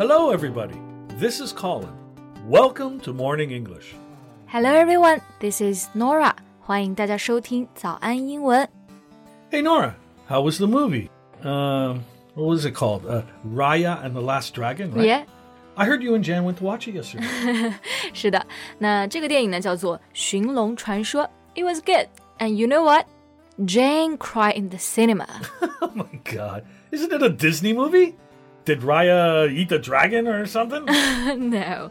Hello, everybody. This is Colin. Welcome to Morning English. Hello, everyone. This is Norah. 欢迎大家收听早安英文。Hey, Norah. How was the movie? Uh, what was it called? Uh, Raya and the Last Dragon, right? Yeah. I heard you and Jan went to watch it yesterday. 是的，那这个电影呢叫做《寻龙传说》。It was good, and you know what? Jane cried in the cinema. oh my god! Isn't it a Disney movie? Did Raya eat the dragon or something? no,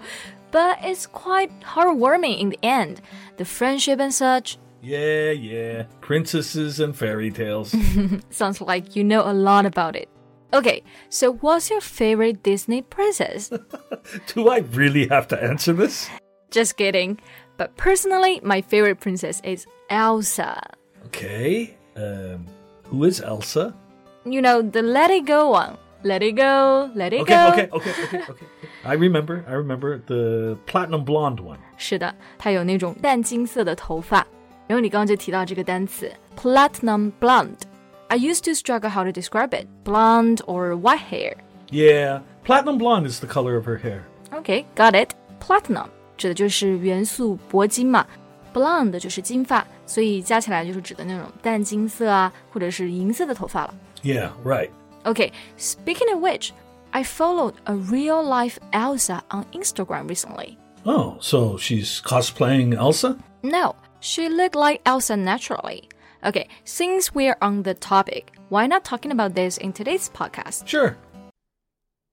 but it's quite heartwarming in the end. The friendship and such. yeah, yeah. Princesses and fairy tales. Sounds like you know a lot about it. Okay, so what's your favorite Disney princess? Do I really have to answer this? Just kidding. But personally, my favorite princess is Elsa. Okay. Um, who is Elsa? You know, the let it go one. Let it go, let it Okay, go. okay, okay, okay, okay. I remember, I remember the platinum blonde one. 是的，她有那种淡金色的头发。然后你刚刚就提到这个单词 platinum blonde。I used to struggle how to describe it, blonde or white hair. Yeah, platinum blonde is the color of her hair. Okay, got it. Platinum 指的就是元素铂金嘛，blonde 就是金发，所以加起来就是指的那种淡金色啊，或者是银色的头发了。 Yeah, right. Okay, speaking of which, I followed a real life Elsa on Instagram recently. Oh, so she's cosplaying Elsa? No, she looked like Elsa naturally. Okay, since we're on the topic, why not talking about this in today's podcast? Sure.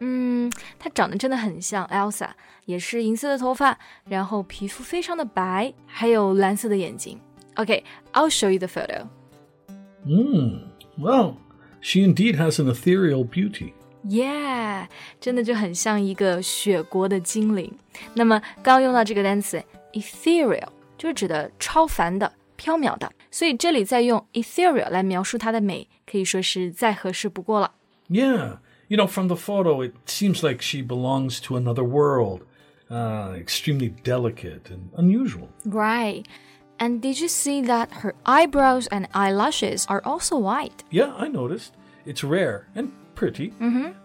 嗯，她长得真的很像 Elsa，也是银色的头发，然后皮肤非常的白，还有蓝色的眼睛。Okay, I'll show you the photo. Hmm. Well, she indeed has an ethereal beauty. Yeah，真的就很像一个雪国的精灵。那么刚刚用到这个单词 ethereal，就是指的超凡的、缥缈的，所以这里再用 ethereal 来描述它的美，可以说是再合适不过了。Yeah. You know, from the photo, it seems like she belongs to another world. Uh, extremely delicate and unusual. Right. And did you see that her eyebrows and eyelashes are also white? Yeah, I noticed. It's rare and pretty,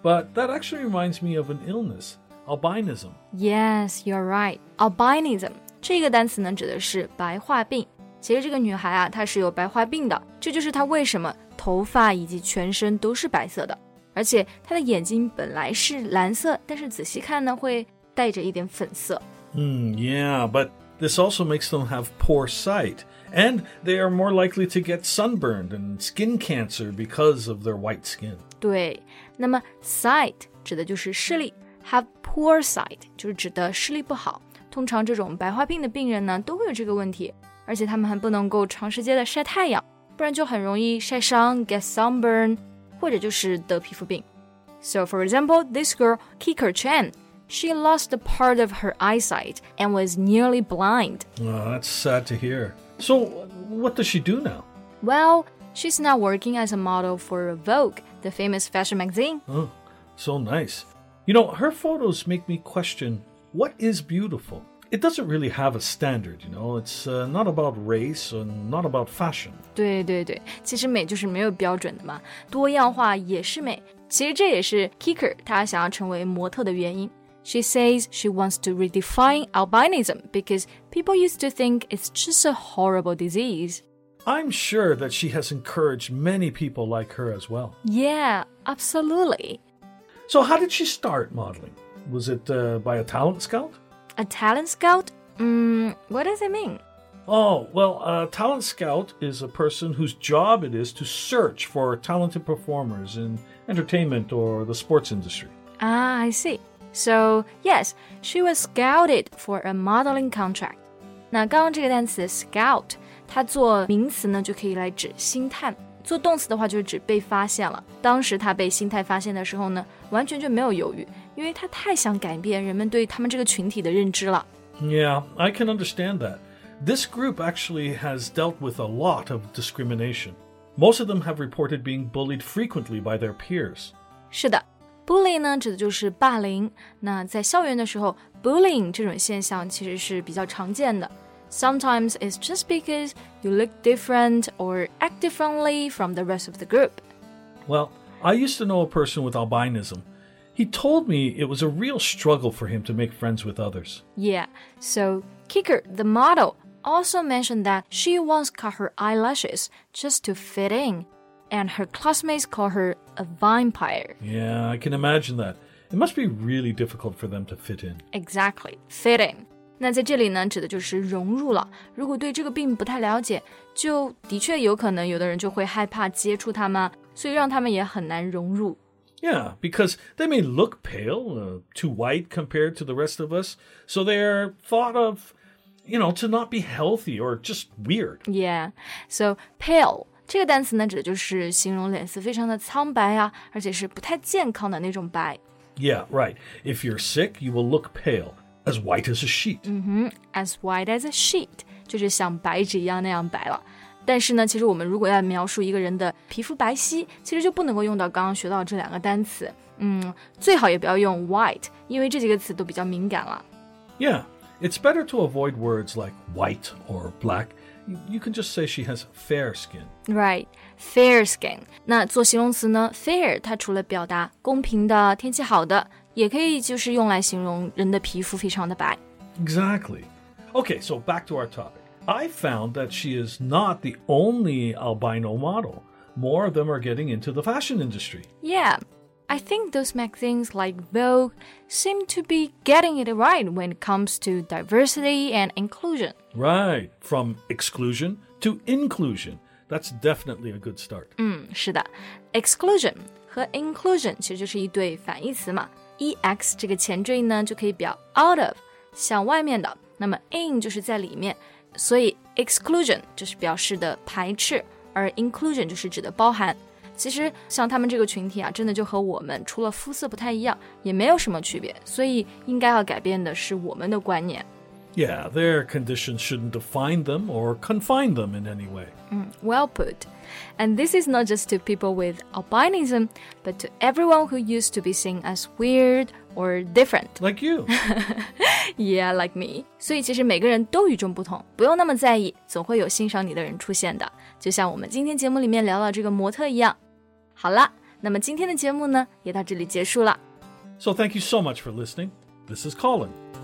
but that actually reminds me of an illness albinism. Yes, you're right. Albinism 这个单词呢，指的是白化病。其实这个女孩啊，她是有白化病的，这就是她为什么头发以及全身都是白色的， 而且她的眼睛本来是蓝色，但是仔细看呢，会带着一点粉色。 Hmm, yeah, but this also makes them have poor sight, and they are more likely to get sunburned and skin cancer because of their white skin. 对，那么 sight 指的就是视力，have poor sight 就是指的视力不好。通常这种白化病的病人呢，都会有这个问题，而且他们还不能够长时间的晒太阳，不然就很容易晒伤 get sunburn， 或者就是得皮肤病。So for example, this girl Kika Chen, she lost a part of her eyesight and was nearly blind. Oh, that's sad to hear. So, what does she do now? Well, she's now working as a model for Vogue, the famous fashion magazine. Oh, so nice. You know, her photos make me question what is beautiful? It doesn't really have a standard, you know, it's uh, not about race and not about fashion. 对对对，其实美就是没有标准的嘛，多样化也是美。其实这也是 Kicker 她想要成为模特的原因。She says she wants to redefine albinism because people used to think it's just a horrible disease. I'm sure that she has encouraged many people like her as well. Yeah, absolutely. So, how did she start modeling? Was it uh, by a talent scout? A talent scout? Mm, what does it mean? Oh, well, a talent scout is a person whose job it is to search for talented performers in entertainment or the sports industry. Ah, I see. So, yes, she was scouted for a modeling contract. 那刚刚这个单词 scout，它做名词呢就可以来指星探， 做动词的话，就是指被发现了。当时他被星探发现的时候呢，完全就没有犹豫，因为他太想改变人们对他们这个群体的认知了。Yeah, I can understand that. This group actually has dealt with a lot of discrimination. Most of them have reported being bullied frequently by their peers. 是的，bully 呢指的就是霸凌。那在校园的时候，bullying 这种现象其实是比较常见的。Sometimes it's just because you look different or act differently from the rest of the group. Well, I used to know a person with albinism. He told me it was a real struggle for him to make friends with others. Yeah, so Kicker, the model, also mentioned that she once cut her eyelashes just to fit in, and her classmates call her a vampire. Yeah, I can imagine that. It must be really difficult for them to fit in. Exactly, fit in. 那在这里呢，指的就是融入了。如果对这个病不太了解，就的确有可能有的人就会害怕接触它们，所以让他们也很难融入。Yeah, because they may look pale, uh, too white compared to the rest of us, so they're thought of you know, to not be healthy or just weird. Yeah. So pale 这个单词呢，指的就是形容脸色非常的苍白啊，而且是不太健康的那种白。Yeah, right. If you're sick, you will look pale, as white as a sheet. 嗯哼，as white as a sheet，就是像白纸一样那样白了。但是呢，其实我们如果要描述一个人的皮肤白皙，其实就不能够用到刚刚学到这两个单词。嗯，最好也不要用 white，因为这几个词都比较敏感了。Yeah. It's better to avoid words like white or black. You can just say she has fair skin. Right, fair skin. 那做形容词呢？fair 它除了表达公平的、天气好的， 也可以就是用来形容人的皮肤非常的白。Exactly. Okay, so back to our topic. I found that she is not the only albino model. More of them are getting into the fashion industry. Yeah, I think those magazines like Vogue seem to be getting it right when it comes to diversity and inclusion. Right, from exclusion to inclusion. That's definitely a good start. 嗯，是的，exclusion 和 inclusion 其实就是一对反义词嘛。 Ex 这个前缀呢就可以表 out of 向外面的，那么 in 就是在里面，所以 exclusion 就是表示的排斥，而 inclusion 就是指的包含。其实像他们这个群体啊，真的就和我们除了肤色不太一样，也没有什么区别。所以应该要改变的是我们的观念。Yeah, their conditions shouldn't define them or confine them in any way. Mm, well put. And this is not just to people with albinism, but to everyone who used to be seen as weird or different. Like you. yeah, like me. 所以其实每个人都与众不同，不用那么在意，总会有欣赏你的人出现的。就像我们今天节目里面聊到这个模特一样。好了，那么今天的节目呢，也到这里结束了。So thank you so much for listening. This is Colin.